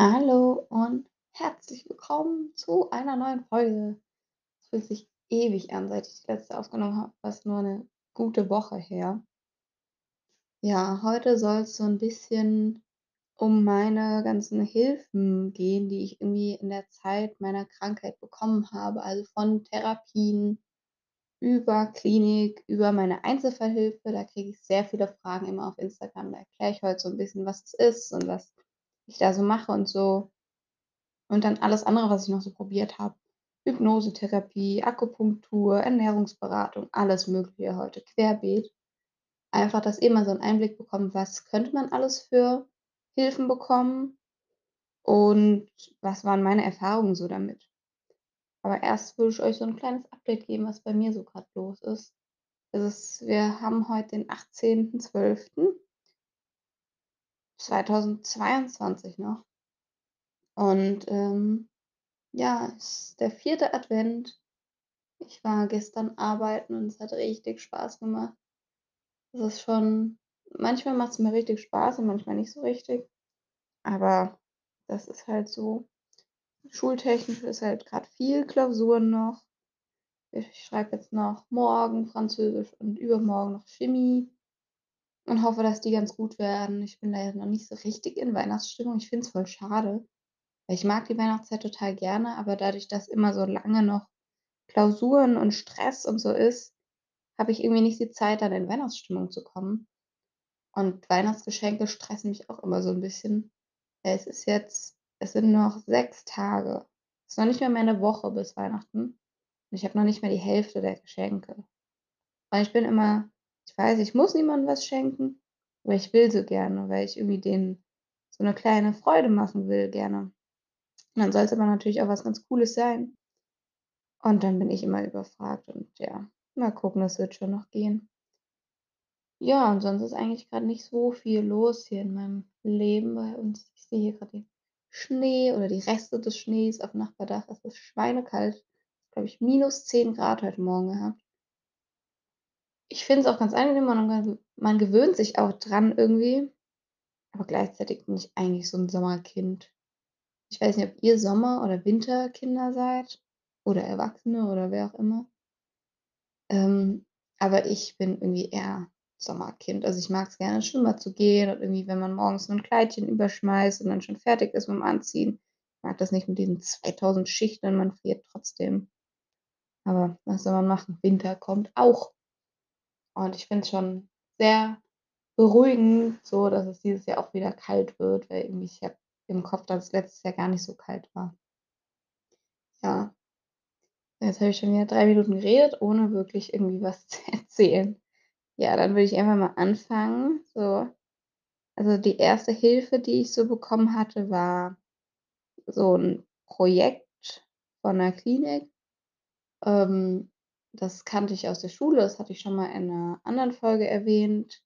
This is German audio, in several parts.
Hallo und herzlich willkommen zu einer neuen Folge. Es fühlt sich ewig an, seit ich die letzte aufgenommen habe, fast nur eine gute Woche her. Ja, heute soll es so ein bisschen um meine ganzen Hilfen gehen, die ich irgendwie in der Zeit meiner Krankheit bekommen habe, also von Therapien über Klinik, über meine Einzelfallhilfe. Da kriege ich sehr viele Fragen immer auf Instagram. Da erkläre ich heute so ein bisschen, was es ist und was ich da so mache und so. Und dann alles andere, was ich noch so probiert habe. Hypnosetherapie, Akupunktur, Ernährungsberatung, alles Mögliche heute querbeet. Einfach, dass ihr mal so 'n Einblick bekommt, was könnte man alles für Hilfen bekommen und was waren meine Erfahrungen so damit. Aber erst würde ich euch so 'n kleines Update geben, was bei mir so grad los ist. Es ist wir haben heute den 18.12.2022 noch und, ähm Ja, es ist der vierte Advent. Ich war gestern arbeiten und es hat richtig Spaß gemacht. Es ist schon manchmal macht's mir richtig Spaß und manchmal nicht so richtig, aber das ist halt so. Schultechnisch ist halt grad viel Klausuren noch. Ich schreibe jetzt noch morgen Französisch und übermorgen noch Chemie und hoffe, dass die ganz gut werden. Ich bin leider noch nicht so richtig in Weihnachtsstimmung. Ich finde es voll schade, weil ich mag die Weihnachtszeit total gerne, aber dadurch, dass immer so lange noch Klausuren und Stress und so ist, habe ich irgendwie nicht die Zeit, dann in Weihnachtsstimmung zu kommen. Und Weihnachtsgeschenke stressen mich auch immer so 'n bisschen. Es ist jetzt es sind noch 6 Tage. Es ist noch nicht mehr 'ne Woche bis Weihnachten und ich habe noch nicht mal die Hälfte der Geschenke. Und ich bin immer ich weiß, ich muss niemandem was schenken, aber ich will so gerne, weil ich irgendwie denen so 'ne kleine Freude machen will gerne. Und dann soll's aber natürlich auch was ganz Cooles sein. Und dann bin ich immer überfragt und ja, mal gucken, das wird schon noch gehen. Ja, und sonst ist eigentlich grad nicht so viel los hier in meinem Leben bei uns. Ich sehe hier grad den Schnee oder die Reste des Schnees aufm Nachbardach. Es ist schweinekalt. Glaube ich, -10 Grad heute Morgen gehabt. Ich finde es auch ganz angenehm, man man gewöhnt sich auch dran irgendwie, aber gleichzeitig bin ich eigentlich so 'n Sommerkind. Ich weiß nicht, ob ihr Sommer oder Winterkinder seid oder Erwachsene oder wer auch immer. Ähm, aber ich bin irgendwie eher Sommerkind. Also, ich mag's gerne, ins Schwimmbad zu gehen und irgendwie, wenn man morgens nur 'n Kleidchen überschmeißt und dann schon fertig ist mit'm Anziehen. Ich mag das nicht mit diesen 2000 Schichten und man friert trotzdem. Aber was soll man machen? Winter kommt auch. Und ich finde es schon sehr beruhigend so, dass es dieses Jahr auch wieder kalt wird, weil irgendwie ich habe im Kopf, dass es letztes Jahr gar nicht so kalt war. Ja. Jetzt habe ich schon wieder 3 Minuten geredet, ohne wirklich irgendwie was zu erzählen. Ja, dann würde ich einfach mal anfangen, so. Also, die erste Hilfe, die ich so bekommen hatte, war so 'n Projekt von 'ner Klinik. Ähm, das kannte ich aus der Schule, das hatte ich schon mal in 'ner anderen Folge erwähnt.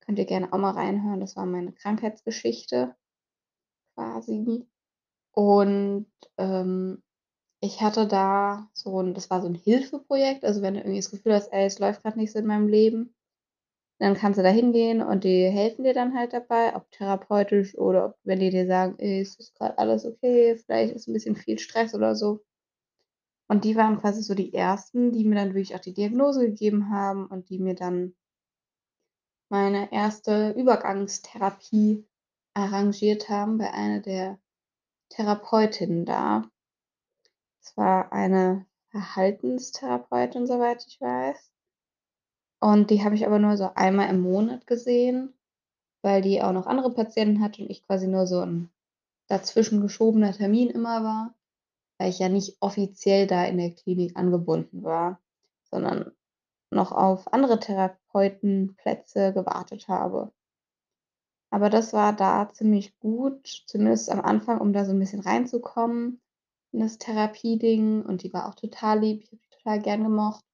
Könnt ihr gerne auch mal reinhören. Das war meine Krankheitsgeschichte quasi. Und, ähm, ich hatte da so 'n das war so 'n Hilfeprojekt. Also, wenn du irgendwie das Gefühl hast: „Ey, es läuft grad nicht so in meinem Leben“, dann kannst du da hingehen und die helfen dir dann halt dabei, ob therapeutisch oder ob wenn die dir sagen: „Ey, es ist grad alles okay, vielleicht ist 'n bisschen viel Stress“ oder so. Und die waren quasi so die Ersten, die mir dann wirklich auch die Diagnose gegeben haben und die mir dann meine erste Übergangstherapie arrangiert haben bei einer der Therapeutinnen da. Es war eine Verhaltenstherapeutin, soweit ich weiß. Und die habe ich aber nur so einmal im Monat gesehen, weil die auch noch andere Patienten hatte und ich quasi nur so 'n dazwischen geschobener Termin immer war, weil ich ja nicht offiziell da in der Klinik angebunden war, sondern noch auf andere Therapeutenplätze gewartet habe. Aber das war da ziemlich gut, zumindest am Anfang, um da so 'n bisschen reinzukommen in das Therapieding und die war auch total lieb. Ich habe die total gern gemocht.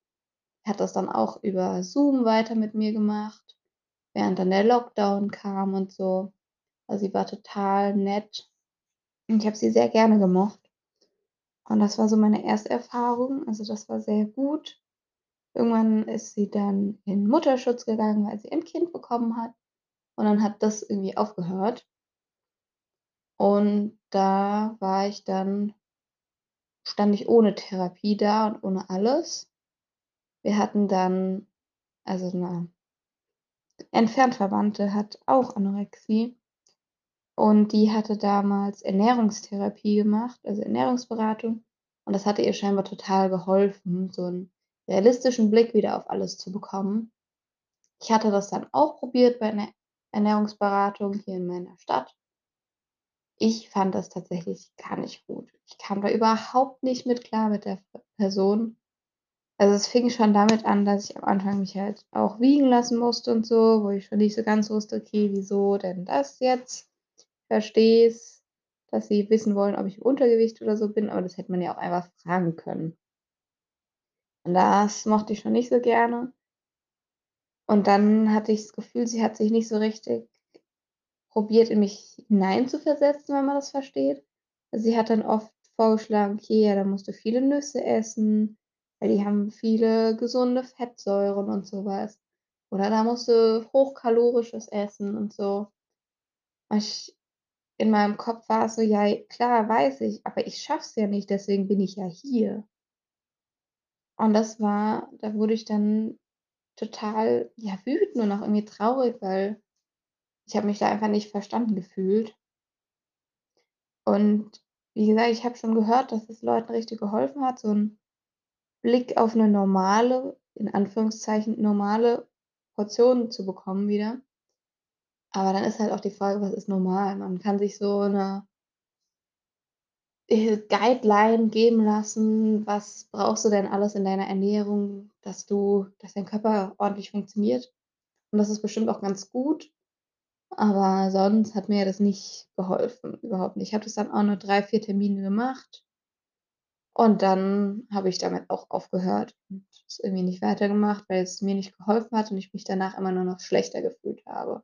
Hat das dann auch über Zoom weiter mit mir gemacht, während dann der Lockdown kam und so. Also, sie war total nett und ich habe sie sehr gerne gemocht. Und das war so meine erste Erfahrung. Also, das war sehr gut. Irgendwann ist sie dann in Mutterschutz gegangen, weil sie ein Kind bekommen hat und dann hat das irgendwie aufgehört. Und da war ich dann stand ich ohne Therapie da und ohne alles. Wir hatten dann also 'ne entfernt Verwandte hat auch Anorexie und die hatte damals Ernährungstherapie gemacht, also Ernährungsberatung. Und das hatte ihr scheinbar total geholfen, so 'n realistischen Blick wieder auf alles zu bekommen. Ich hatte das dann auch probiert bei 'ner Ernährungsberatung hier in meiner Stadt. Ich fand das tatsächlich gar nicht gut. Ich kam da überhaupt nicht mit klar mit der Person. Also, es fing schon damit an, dass ich am Anfang mich halt auch wiegen lassen musste und so, wo ich schon nicht so ganz wusste: „Okay, wieso denn das jetzt?“ Verstehe es, dass sie wissen wollen, ob ich Untergewicht oder so bin, aber das hätte man ja auch einfach fragen können. Und das mochte ich schon nicht so gerne. Und dann hatte ich das Gefühl, sie hat sich nicht so richtig probiert, in mich hineinzuversetzen, wenn man das versteht. Sie hat dann oft vorgeschlagen: „Okay, ja, dann musst du viele Nüsse essen, weil die haben viele gesunde Fettsäuren und so was. Oder da musst du hochkalorisches essen und so.“ Ich in meinem Kopf war es so: „Ja, klar, weiß ich, aber ich schaffe es ja nicht, deswegen bin ich ja hier.“ Und das war da wurde ich dann total, ja, wütend und auch irgendwie traurig, weil ich habe mich da einfach nicht verstanden gefühlt. Und wie gesagt, ich habe schon gehört, dass es Leuten richtig geholfen hat, so 'n Blick auf 'ne normale in Anführungszeichen normale Portion zu bekommen wieder. Aber dann ist halt auch die Frage, was ist normal? Man kann sich so 'ne äh, Guideline geben lassen. Was brauchst du denn alles in deiner Ernährung, dass du dass dein Körper ordentlich funktioniert? Und das ist bestimmt auch ganz gut, aber sonst hat mir das nicht geholfen, überhaupt nicht. Ich habe das dann auch nur 3, 4 Termine gemacht und dann habe ich damit auch aufgehört und es irgendwie nicht weitergemacht, weil es mir nicht geholfen hat und ich mich danach immer nur noch schlechter gefühlt habe.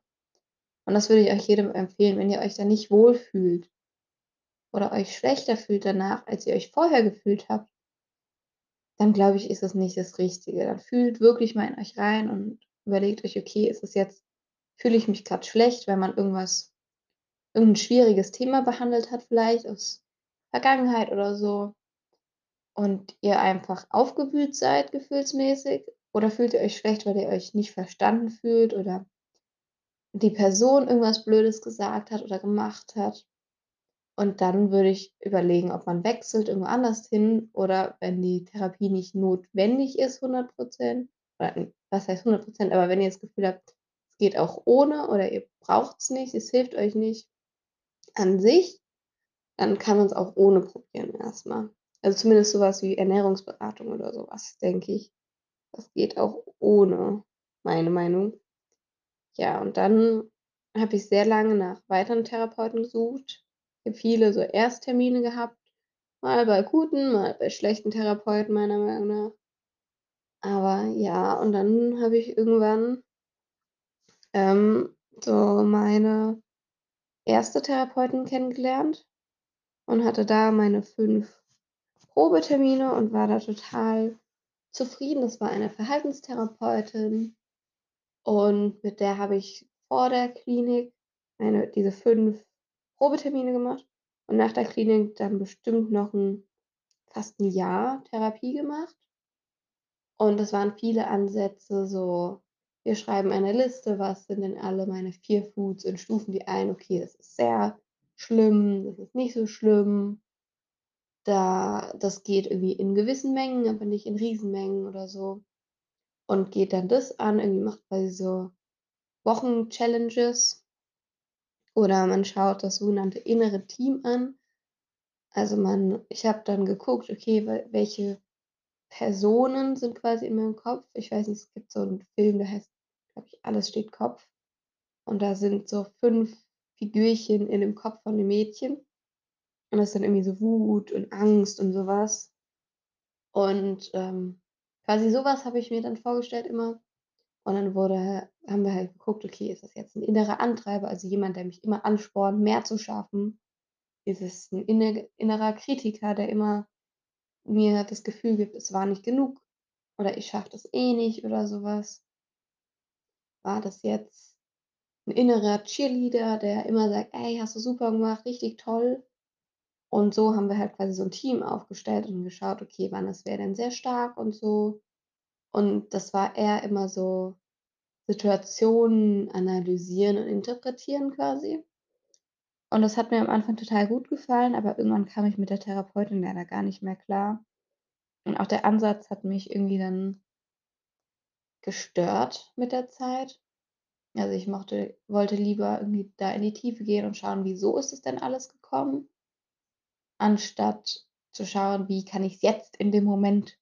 Und das würde ich euch jedem empfehlen, wenn ihr euch da nicht wohlfühlt oder euch schlechter fühlt danach, als ihr euch vorher gefühlt habt dann glaube ich, ist das nicht das Richtige. Dann fühlt wirklich mal in euch rein und überlegt euch: „Okay, ist es jetzt fühle ich mich grad schlecht, weil man irgendwas irgend 'n schwieriges Thema behandelt hat vielleicht aus Vergangenheit oder so?“ Und ihr einfach aufgewühlt seid gefühlsmäßig oder fühlt ihr euch schlecht, weil ihr euch nicht verstanden fühlt oder die Person irgendwas Blödes gesagt hat oder gemacht hat? Und dann würde ich überlegen, ob man wechselt irgendwo anders hin oder wenn die Therapie nicht notwendig ist 100 %, oder n was heißt 100 %, aber wenn ihr das Gefühl habt, es geht auch ohne oder ihr braucht's nicht, es hilft euch nicht an sich, dann kann man's auch ohne probieren erst mal. Also, zumindest so was wie Ernährungsberatung oder so was, denke ich. Das geht auch ohne, meine Meinung. Ja, und dann habe ich sehr lange nach weiteren Therapeuten gesucht. Habe viele so Ersttermine gehabt, mal bei guten, mal bei schlechten Therapeuten meiner Meinung nach. Aber ja, und dann habe ich irgendwann ähm, so meine 1. Therapeutin kennengelernt und hatte da meine 5 Probetermine und war da total zufrieden. Das war eine Verhaltenstherapeutin und mit der habe ich vor der Klinik meine diese 5 Probetermine gemacht und nach der Klinik dann bestimmt noch 'n fast 'n Jahr Therapie gemacht. Und es waren viele Ansätze so: Wir schreiben eine Liste, was sind denn alle meine Fear-Foods und stufen die ein. Okay, das ist sehr schlimm, das ist nicht so schlimm. Da das geht irgendwie in gewissen Mengen, aber nicht in Riesenmengen oder so. Und geht dann das an, irgendwie macht quasi so Wochen-Challenges. Oder man schaut das sogenannte innere Team an. Also, man ich habe dann geguckt, okay, wel welche Personen sind quasi in meinem Kopf. Ich weiß nicht, es gibt so 'n Film, der heißt, glaube ich, „Alles steht Kopf“. Und da sind so 5 Figürchen in dem Kopf von dem Mädchen. Und das ist dann irgendwie so Wut und Angst und so was. Und, ähm, quasi so was habe ich mir dann vorgestellt immer. Und dann wurde haben wir halt geguckt, okay, ist das jetzt 'n innerer Antreiber, also jemand, der mich immer anspornt, mehr zu schaffen? Ist es 'n inne innerer Kritiker, der immer mir das Gefühl gibt, es war nicht genug oder ich schaffe das eh nicht oder so was? War das jetzt 'n innerer Cheerleader, der immer sagt: „Ey, hast du super gemacht, richtig toll.“ Und so haben wir halt quasi so 'n Team aufgestellt und geschaut, okay, wann ist wer denn sehr stark und so. Und das war eher immer so Situationen analysieren und interpretieren quasi. Und das hat mir am Anfang total gut gefallen, aber irgendwann kam ich mit der Therapeutin leider gar nicht mehr klar. Und auch der Ansatz hat mich irgendwie dann gestört mit der Zeit. Also, ich mochte wollte lieber irgendwie da in die Tiefe gehen und schauen, wieso ist es denn alles gekommen, anstatt zu schauen, wie kann ich's jetzt in dem Moment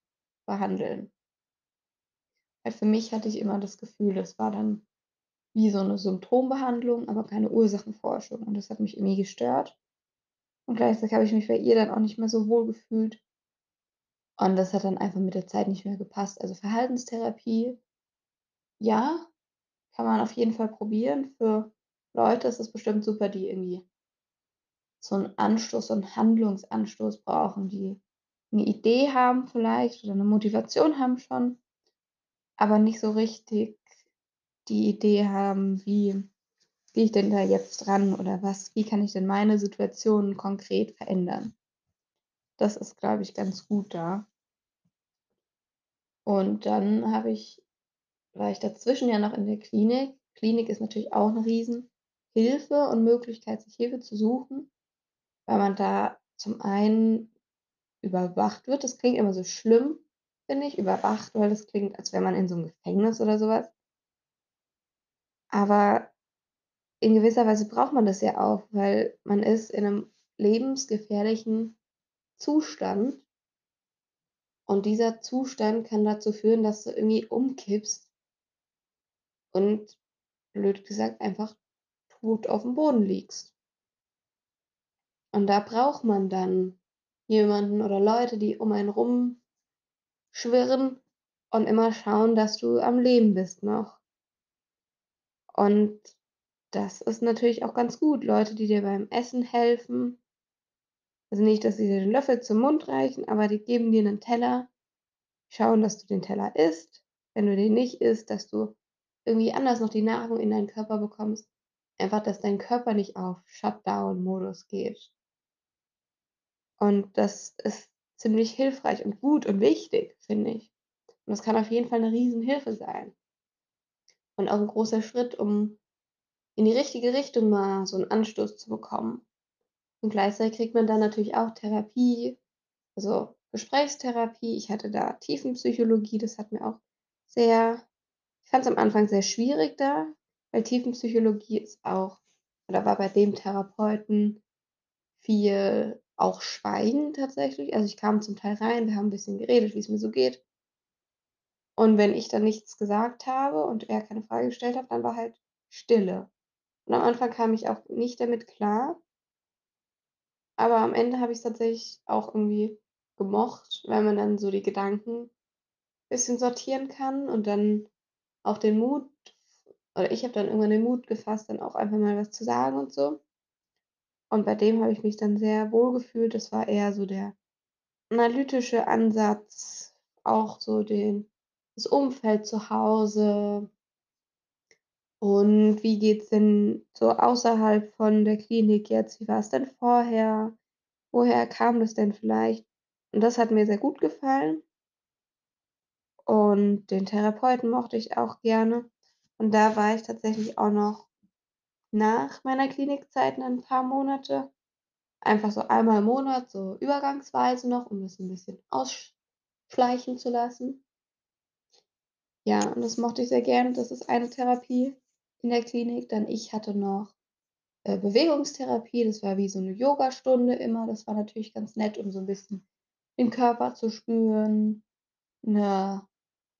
behandeln. Weil für mich hatte ich immer das Gefühl, das war dann wie so 'ne Symptombehandlung, aber keine Ursachenforschung und das hat mich irgendwie gestört. Und gleichzeitig habe ich mich bei ihr dann auch nicht mehr so wohl gefühlt. Und das hat dann einfach mit der Zeit nicht mehr gepasst. Also, Verhaltenstherapie ja, kann man auf jeden Fall probieren. Für Leute ist es bestimmt super, die irgendwie so 'n Anstoß, so 'n Handlungsanstoß brauchen, die 'ne Idee haben vielleicht oder 'ne Motivation haben schon, aber nicht so richtig die Idee haben, wie gehe ich denn da jetzt ran oder was wie kann ich denn meine Situation konkret verändern? Das ist, glaube ich, ganz gut da. Und dann habe ich war ich dazwischen ja noch in der Klinik. Klinik ist natürlich auch 'ne Riesenhilfe und Möglichkeit, sich Hilfe zu suchen, weil man da zum einen überwacht wird. Das klingt immer so schlimm, finde ich, überwacht, weil das klingt, als wäre man in so 'nem Gefängnis oder so was. Aber in gewisser Weise braucht man das ja auch, weil man ist in 'nem lebensgefährlichen Zustand. Und dieser Zustand kann dazu führen, dass du irgendwie umkippst und blöd gesagt einfach tot aufm Boden liegst. Und da braucht man dann jemanden oder Leute, die um einen rumschwirren und immer schauen, dass du am Leben bist noch. Und das ist natürlich auch ganz gut, Leute, die dir beim Essen helfen. Also, nicht, dass sie dir den Löffel zum Mund reichen, aber die geben dir 'nen Teller, schauen, dass du den Teller isst. Wenn du den nicht isst, dass du irgendwie anders noch die Nahrung in deinen Körper bekommst. Einfach, dass dein Körper nicht auf Shutdown-Modus geht. Und das ist ziemlich hilfreich und gut und wichtig, finde ich. Und das kann auf jeden Fall 'ne Riesenhilfe sein. Und auch 'n großer Schritt, um in die richtige Richtung mal so 'n Anstoß zu bekommen. Und gleichzeitig kriegt man dann natürlich auch Therapie, also, Gesprächstherapie. Ich hatte da Tiefenpsychologie, das hat mir auch sehr ich fand's am Anfang sehr schwierig da, weil Tiefenpsychologie ist auch oder war bei dem Therapeuten viel auch Schweigen tatsächlich. Also, ich kam zum Teil rein, wir haben 'n bisschen geredet, wie's mir so geht. Und wenn ich dann nichts gesagt habe und er keine Frage gestellt hat, dann war halt Stille. Und am Anfang kam ich auch nicht damit klar. Aber am Ende habe ich's tatsächlich auch irgendwie gemocht, weil man dann so die Gedanken bisschen sortieren kann und dann auch den Mut oder ich habe dann irgendwann den Mut gefasst, dann auch einfach mal was zu sagen und so. Und bei dem habe ich mich dann sehr wohl gefühlt. Das war eher so der analytische Ansatz, auch so den das Umfeld zu Hause. Und wie geht's denn so außerhalb von der Klinik jetzt? Wie war's denn vorher? Woher kam das denn vielleicht? Und das hat mir sehr gut gefallen. Und den Therapeuten mochte ich auch gerne. Und da war ich tatsächlich auch noch nach meiner Klinikzeit 'nen paar Monate. Einfach so einmal im Monat, so übergangsweise noch, um das 'n bisschen aussch schleichen zu lassen. Ja, und das mochte ich sehr gern. Das ist eine Therapie in der Klinik. Dann ich hatte noch, äh, Bewegungstherapie. Das war wie so 'ne Yogastunde immer. Das war natürlich ganz nett, um so 'n bisschen den Körper zu spüren, 'ne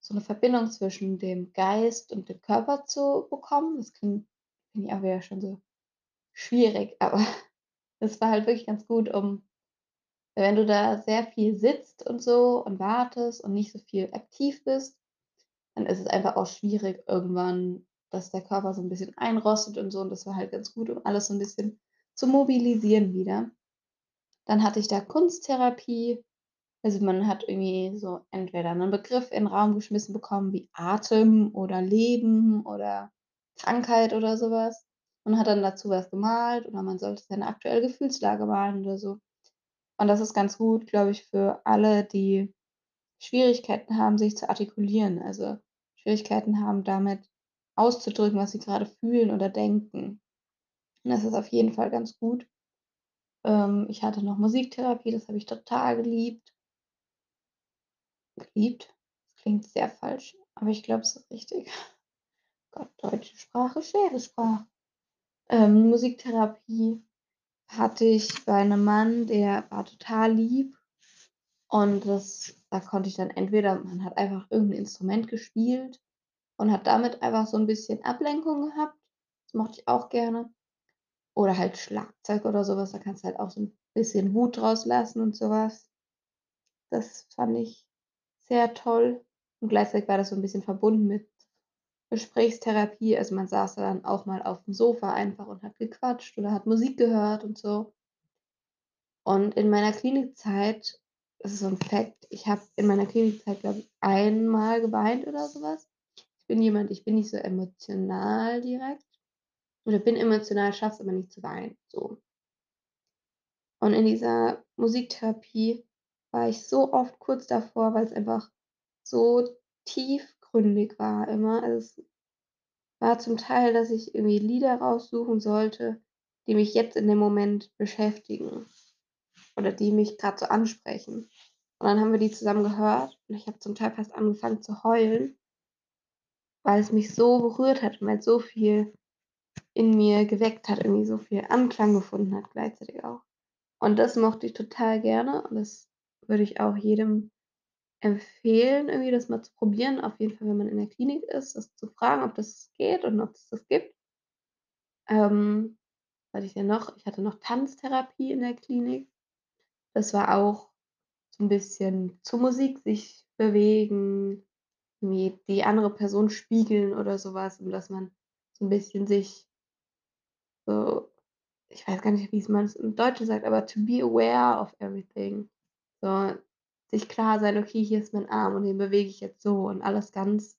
so 'ne Verbindung zwischen dem Geist und dem Körper zu bekommen. Das klingt finde ich auch wieder schon so schwierig, aber das war halt wirklich ganz gut, um wenn du da sehr viel sitzt und so und wartest und nicht so viel aktiv bist, dann ist es einfach auch schwierig irgendwann, dass der Körper so 'n bisschen einrostet und so. Und das war halt ganz gut, um alles so 'n bisschen zu mobilisieren wieder. Dann hatte ich da Kunsttherapie. Also, man hat irgendwie so entweder 'nen Begriff in 'n Raum geschmissen bekommen wie Atem oder Leben oder Krankheit oder so was und hat dann dazu was gemalt oder man sollte seine aktuelle Gefühlslage malen oder so. Und das ist ganz gut, glaube ich, für alle, die Schwierigkeiten haben, sich zu artikulieren, also Schwierigkeiten haben, damit auszudrücken, was sie grade fühlen oder denken. Und das ist auf jeden Fall ganz gut. Ähm, ich hatte noch Musiktherapie, das habe ich total geliebt. Geliebt? Das klingt sehr falsch, aber ich glaube, es ist richtig. Gott, deutsche Sprache, schwere Sprache. Ähm, Musiktherapie hatte ich bei 'nem Mann, der war total lieb und das da konnte ich dann entweder man hat einfach irgend 'n Instrument gespielt und hat damit einfach so 'n bisschen Ablenkung gehabt. Das mochte ich auch gerne. Oder halt Schlagzeug oder so was, da kannst du halt auch so 'n bisschen Wut rauslassen und so was. Das fand ich sehr toll und gleichzeitig war das so 'n bisschen verbunden mit Gesprächstherapie. Also, man saß da dann auch mal aufm Sofa einfach und hat gequatscht oder hat Musik gehört und so. Und in meiner Klinikzeit das ist so 'n Fact, ich habe in meiner Klinikzeit, glaube ich, einmal geweint oder so was. Ich bin jemand, ich bin nicht so emotional direkt oder bin emotional, schaffe es aber nicht zu weinen, so. Und in dieser Musiktherapie war ich so oft kurz davor, weil's einfach so tiefgründig war immer. Also, es war zum Teil, dass ich irgendwie Lieder raussuchen sollte, die mich jetzt in dem Moment beschäftigen oder die mich grad so ansprechen. Und dann haben wir die zusammen gehört und ich habe zum Teil fast angefangen zu heulen weil es mich so berührt hat und weil's so viel in mir geweckt hat, irgendwie so viel Anklang gefunden hat gleichzeitig auch. Und das mochte ich total gerne und das würde ich auch jedem empfehlen, irgendwie das mal zu probieren, auf jeden Fall, wenn man in der Klinik ist, das zu fragen, ob das geht und ob's das gibt. Ähm, was ich denn noch? Ich hatte noch Tanztherapie in der Klinik. Das war auch so 'n bisschen zu Musik sich bewegen, irgendwie die andere Person spiegeln oder so was und dass man so 'n bisschen sich so ich weiß gar nicht, wie's man's im Deutschen sagt, aber to be aware of everything. So, sich klar sein: „Okay, hier ist mein Arm und den bewege ich jetzt so“ und alles ganz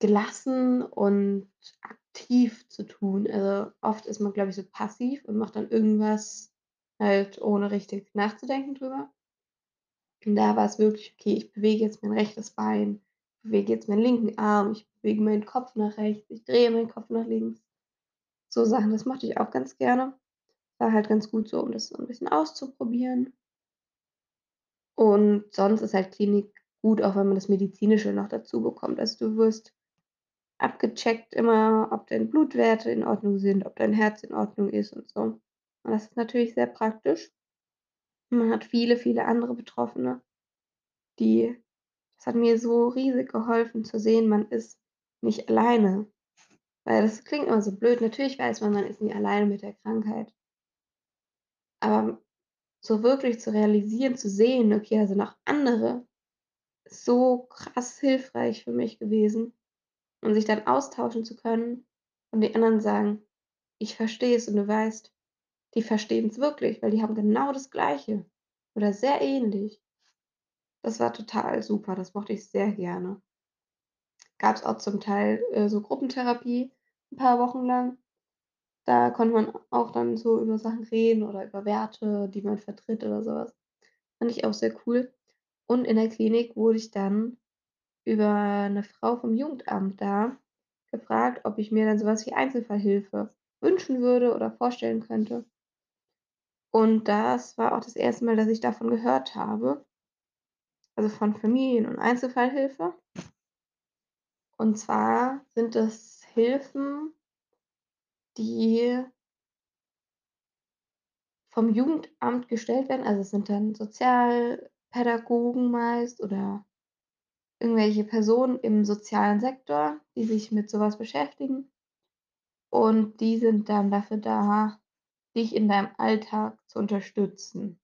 gelassen und aktiv zu tun. Also, oft ist man, glaube ich, so passiv und macht dann irgendwas halt, ohne richtig nachzudenken drüber. Und da war's wirklich: „Okay, ich bewege jetzt mein rechtes Bein, bewege jetzt meinen linken Arm, ich bewege meinen Kopf nach rechts, ich drehe meinen Kopf nach links.“ So Sachen, das mochte ich auch ganz gerne. War halt ganz gut so, um das so 'n bisschen auszuprobieren. Und sonst ist halt Klinik gut, auch wenn man das Medizinische noch dazu bekommt. Also, du wirst abgecheckt immer, ob deine Blutwerte in Ordnung sind, ob dein Herz in Ordnung ist und so. Und das ist natürlich sehr praktisch. Man hat viele, viele andere Betroffene, die das hat mir so riesig geholfen zu sehen, man ist nicht alleine. Weil das klingt immer so blöd. Natürlich weiß man, man ist nie alleine mit der Krankheit. Aber so wirklich zu realisieren, zu sehen: „Okay, da sind noch andere“, so krass hilfreich für mich gewesen und sich dann austauschen zu können und die anderen sagen: „Ich verstehe es“ und du weißt, die verstehen's wirklich, weil die haben genau das Gleiche oder sehr ähnlich. Das war total super, das mochte ich sehr gerne. Gab's auch zum Teil, äh, so Gruppentherapie 'n paar Wochen lang. Da konnte man auch dann so über Sachen reden oder über Werte, die man vertritt oder so was. Fand ich auch sehr cool. Und in der Klinik wurde ich dann über 'ne Frau vom Jugendamt da gefragt, ob ich mir dann so was wie Einzelfallhilfe wünschen würde oder vorstellen könnte. Und das war auch das 1. Mal, dass ich davon gehört habe. Also, von Familien und Einzelfallhilfe. Und zwar sind das Hilfen die vom Jugendamt gestellt werden. Also, es sind dann Sozialpädagogen meist oder irgendwelche Personen im sozialen Sektor, die sich mit so was beschäftigen. Und die sind dann dafür da, dich in deinem Alltag zu unterstützen.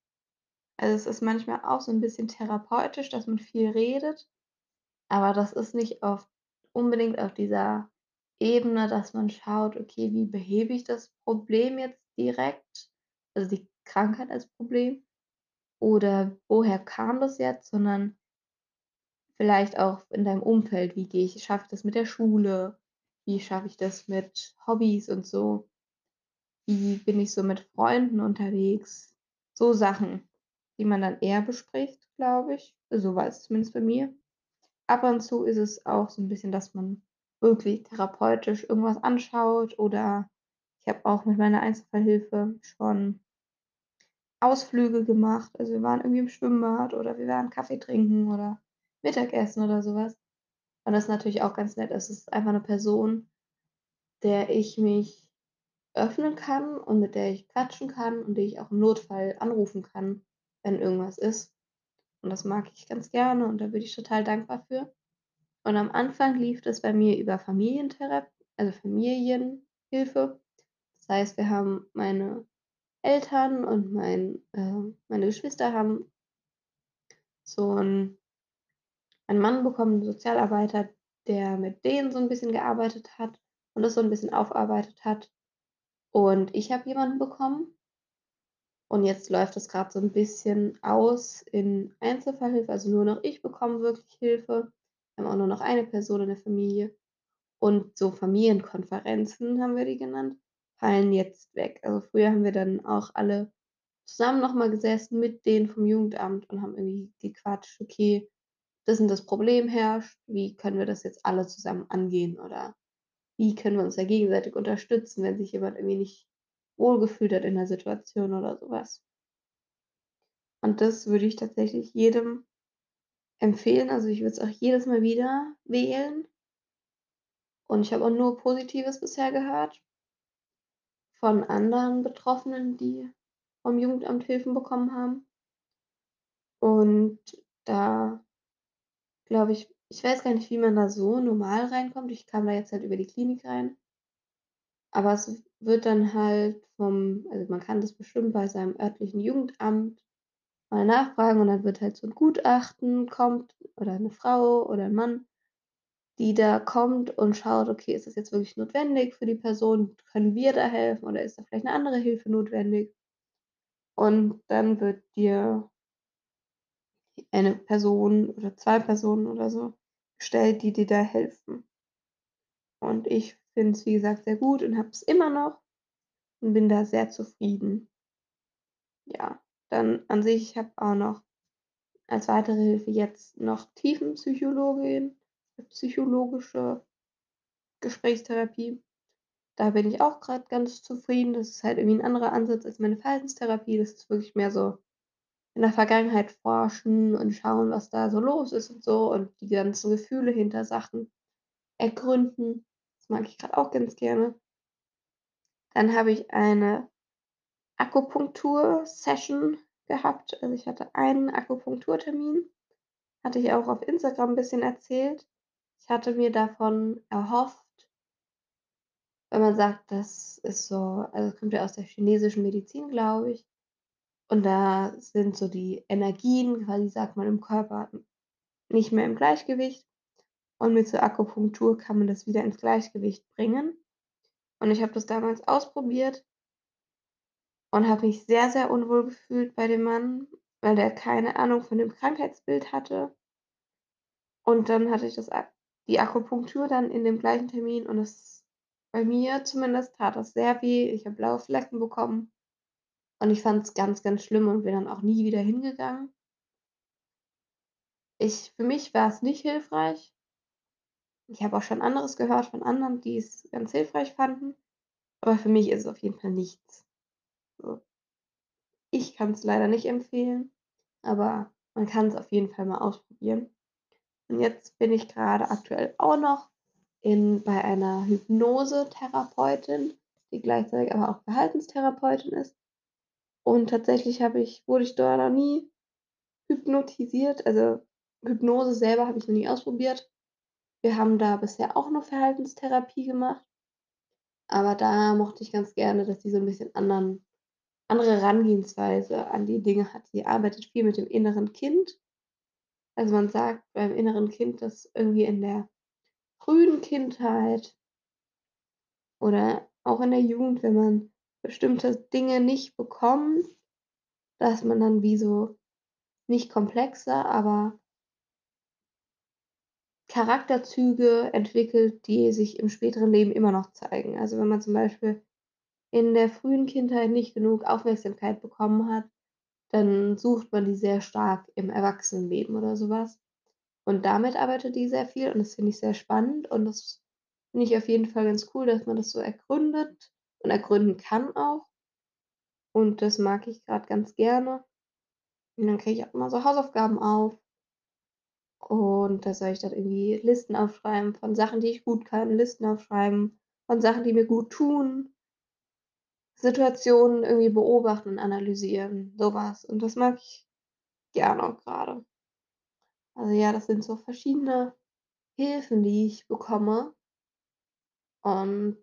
Also, es ist manchmal auch so 'n bisschen therapeutisch, dass man viel redet, aber das ist nicht auf unbedingt auf dieser Ebene, dass man schaut: „Okay, wie behebe ich das Problem jetzt direkt?“ Also, die Krankheit als Problem oder woher kam das jetzt, sondern vielleicht auch in deinem Umfeld. Wie gehe ich schaffe ich das mit der Schule? Wie schaffe ich das mit Hobbys und so? Wie bin ich so mit Freunden unterwegs? So Sachen, die man dann eher bespricht, glaube ich. So war es zumindest bei mir. Ab und zu ist es auch so 'n bisschen, dass man wirklich therapeutisch irgendwas anschaut oder ich habe auch mit meiner Einzelfallhilfe schon Ausflüge gemacht. Also, wir waren irgendwie im Schwimmbad oder wir waren Kaffee trinken oder Mittagessen oder so was. Und das ist natürlich auch ganz nett. Es ist einfach 'ne Person, der ich mich öffnen kann und mit der ich quatschen kann und die ich auch im Notfall anrufen kann, wenn irgendwas ist. Und das mag ich ganz gerne und da bin ich total dankbar für. Und am Anfang lief das bei mir über Familienthera also, Familienhilfe. Das heißt, wir haben meine Eltern und mein äh, meine Geschwister haben so 'n einen Mann bekommen, 'n Sozialarbeiter, der mit denen so 'n bisschen gearbeitet hat und das so 'n bisschen aufgearbeitet hat. Und ich habe jemanden bekommen und jetzt läuft das grad so 'n bisschen aus in Einzelfallhilfe. Also, nur noch ich bekomme wirklich Hilfe. Haben auch nur noch eine Person in der Familie. Und so Familienkonferenzen, haben wir die genannt, fallen jetzt weg. Also, früher haben wir dann auch alle zusammen noch mal gesessen mit denen vom Jugendamt und haben irgendwie gequatscht: „Okay, das und das Problem herrscht. Wie können wir das jetzt alle zusammen angehen?“ Oder „Wie können wir uns da gegenseitig unterstützen, wenn sich jemand irgendwie nicht wohlgefühlt hat in der Situation“ oder so was. Und das würde ich tatsächlich jedem empfehlen. Also, ich würde es auch jedes Mal wieder wählen. Und ich habe auch nur Positives bisher gehört von anderen Betroffenen, die vom Jugendamt Hilfen bekommen haben. Und da glaube ich ich weiß gar nicht, wie man da so normal reinkommt. Ich kam da jetzt halt über die Klinik rein. Aber es wird dann halt vom also, man kann das bestimmt bei seinem örtlichen Jugendamt mal nachfragen und dann wird halt so 'n Gutachten kommt oder 'ne Frau oder 'n Mann, die da kommt und schaut: „Okay, ist das jetzt wirklich notwendig für die Person? Können wir da helfen oder ist da vielleicht 'ne andere Hilfe notwendig?“ Und dann wird dir eine Person oder 2 Personen oder so gestellt, die dir da helfen. Und ich finde es, wie gesagt, sehr gut und habe es immer noch und bin da sehr zufrieden. Ja, dann an sich ich habe auch noch als weitere Hilfe jetzt noch Tiefenpsychologin psychologische Gesprächstherapie. Da bin ich auch grad ganz zufrieden. Das ist halt irgendwie 'n anderer Ansatz als meine Verhaltenstherapie. Das ist wirklich mehr so in der Vergangenheit forschen und schauen, was da so los ist und so und die ganzen Gefühle hinter Sachen ergründen. Das mag ich grad auch ganz gerne. Dann habe ich eine Akupunktur-Session gehabt. Also, ich hatte einen Akupunkturtermin, hatte ich auch auf Instagram 'n bisschen erzählt. Ich hatte mir davon erhofft wenn man sagt, das ist so also, kommt ja aus der chinesischen Medizin, glaube ich. Und da sind so die Energien quasi, sagt man, im Körper nicht mehr im Gleichgewicht. Und mit so Akupunktur kann man das wieder ins Gleichgewicht bringen. Und ich habe das damals ausprobiert und habe mich sehr, sehr unwohl gefühlt bei dem Mann, weil der keine Ahnung von dem Krankheitsbild hatte. Und dann hatte ich das die Akupunktur dann in dem gleichen Termin und es bei mir zumindest tat das sehr weh. Ich habe blaue Flecken bekommen und ich fand's ganz, ganz schlimm und bin dann auch nie wieder hingegangen. Ich für mich war's nicht hilfreich. Ich habe auch schon anderes gehört von anderen, die es ganz hilfreich fanden, aber für mich ist es auf jeden Fall nichts. Ich kann's leider nicht empfehlen, aber man kann's auf jeden Fall mal ausprobieren. Und jetzt bin ich grade aktuell auch noch in bei einer Hypnosetherapeutin, die gleichzeitig aber auch Verhaltenstherapeutin ist. Und tatsächlich habe ich wurde ich da noch nie hypnotisiert. Also, Hypnose selber habe ich noch nie ausprobiert. Wir haben da bisher auch nur Verhaltenstherapie gemacht. Aber da mochte ich ganz gerne, dass die so 'n bisschen anderen andere Herangehensweise an die Dinge hat. Die arbeitet viel mit dem inneren Kind. Also, man sagt beim inneren Kind, dass irgendwie in der frühen Kindheit oder auch in der Jugend, wenn man bestimmte Dinge nicht bekommt, dass man dann wie so nicht komplexer, aber Charakterzüge entwickelt, die sich im späteren Leben immer noch zeigen. Also, wenn man zum Beispiel in der frühen Kindheit nicht genug Aufmerksamkeit bekommen hat, dann sucht man die sehr stark im Erwachsenenleben oder so was. Und damit arbeitet die sehr viel und das finde ich sehr spannend und das finde ich auf jeden Fall ganz cool, dass man das so ergründet und ergründen kann auch. Und das mag ich grad ganz gerne. Und dann kriege ich auch immer so Hausaufgaben auf. Und da soll ich dann irgendwie Listen aufschreiben von Sachen, die ich gut kann, Listen aufschreiben von Sachen, die mir gut tun. Situationen irgendwie beobachten und analysieren, so was. Und das mag ich gerne grade. Also, ja, das sind so verschiedene Hilfen, die ich bekomme. Und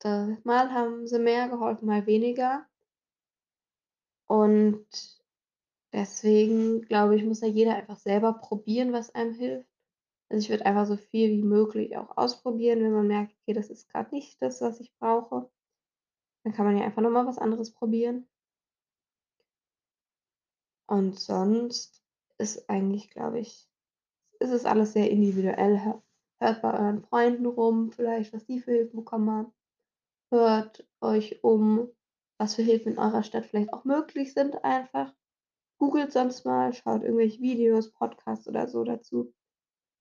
da mal haben sie mehr geholfen, mal weniger. Und deswegen glaube ich, muss ja jeder einfach selber probieren, was einem hilft. Also, ich würde einfach so viel wie möglich auch ausprobieren, wenn man merkt: „Okay, das ist grad nicht das, was ich brauche.“ Dann kann man ja einfach noch mal was anderes probieren. Und sonst ist eigentlich, glaube ich ist es alles sehr individuell. Hö hört bei euren Freunden rum vielleicht, was die für Hilfen bekommen haben. Hört euch um, was für Hilfen in eurer Stadt vielleicht auch möglich sind einfach. Googelt sonst mal, schaut irgendwelche Videos, Podcasts oder so dazu,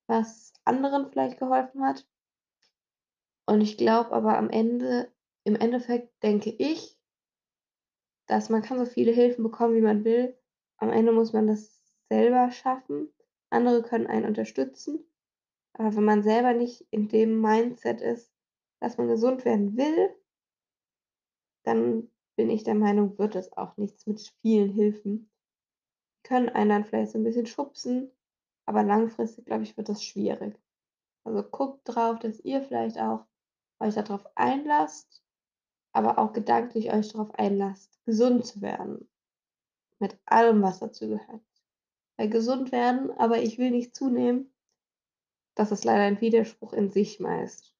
was anderen vielleicht geholfen hat. Und ich glaube aber am Ende im Endeffekt denke ich dass man kann so viele Hilfen bekommen, wie man will. Am Ende muss man das selber schaffen. Andere können einen unterstützen. Aber wenn man selber nicht in dem Mindset ist, dass man gesund werden will dann bin ich der Meinung, wird es auch nichts mit vielen Hilfen. Können einen dann vielleicht so 'n bisschen schubsen, aber langfristig, glaube ich, wird das schwierig. Also, guckt drauf, dass ihr vielleicht auch euch da drauf einlasst, aber auch gedanklich euch drauf einlasst, gesund zu werden. Mit allem, was dazu gehört. Weil gesund werden, aber ich will nicht zunehmen das ist leider ein Widerspruch in sich meist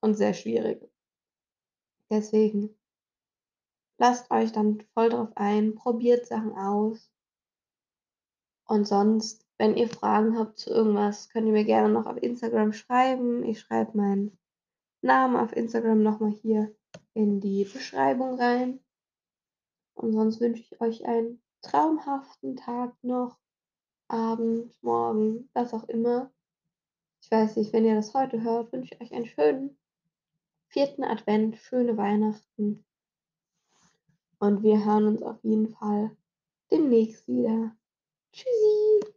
und sehr schwierig. Deswegen lasst euch dann voll drauf ein, probiert Sachen aus. Und sonst, wenn ihr Fragen habt zu irgendwas, könnt ihr mir gerne noch auf Instagram schreiben. Ich schreibe meinen Namen auf Instagram noch mal hier in die Beschreibung rein. Und sonst wünsche ich euch einen traumhaften Tag noch, Abend, Morgen, was auch immer. Ich weiß nicht, wenn ihr das heute hört, wünsche ich euch einen schönen 4. Advent, schöne Weihnachten. Und wir hören uns auf jeden Fall demnächst wieder. Tschüssi.